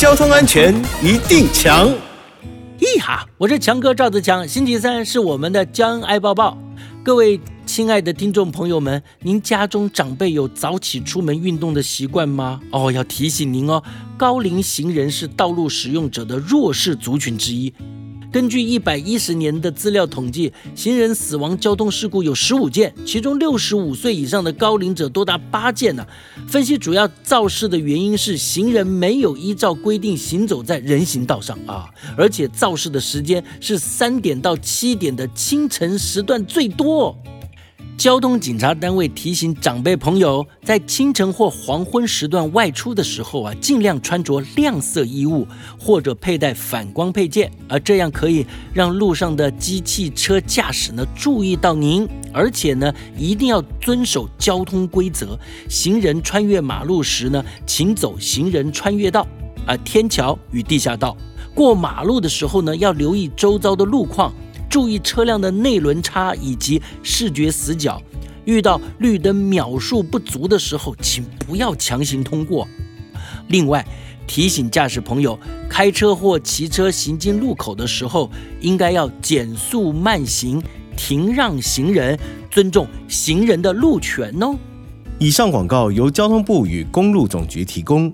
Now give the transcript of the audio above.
交通安全一定强。咦哈，我是强哥赵子强，星期三是我们的江爱抱抱。各位亲爱的听众朋友们，您家中长辈有早起出门运动的习惯吗？哦，要提醒您哦，高龄行人是道路使用者的弱势族群之一。根据一百一十年的资料统计，行人死亡交通事故有十五件，其中六十五岁以上的高龄者多达八件呢、分析主要肇事的原因是行人没有依照规定行走在人行道上啊，而且肇事的时间是三点到七点的清晨时段最多。交通警察单位提醒长辈朋友，在清晨或黄昏时段外出的时候啊，尽量穿着亮色衣物或者佩戴反光配件，而这样可以让路上的机汽车驾驶呢注意到您，而且呢一定要遵守交通规则。行人穿越马路时呢，请走行人穿越道，啊，天桥与地下道。过马路的时候呢，要留意周遭的路况。注意车辆的内轮差以及视觉死角，遇到绿灯秒数不足的时候，请不要强行通过。另外，提醒驾驶朋友，开车或骑车行经路口的时候，应该要减速慢行，停让行人，尊重行人的路权哦。以上广告由交通部与公路总局提供。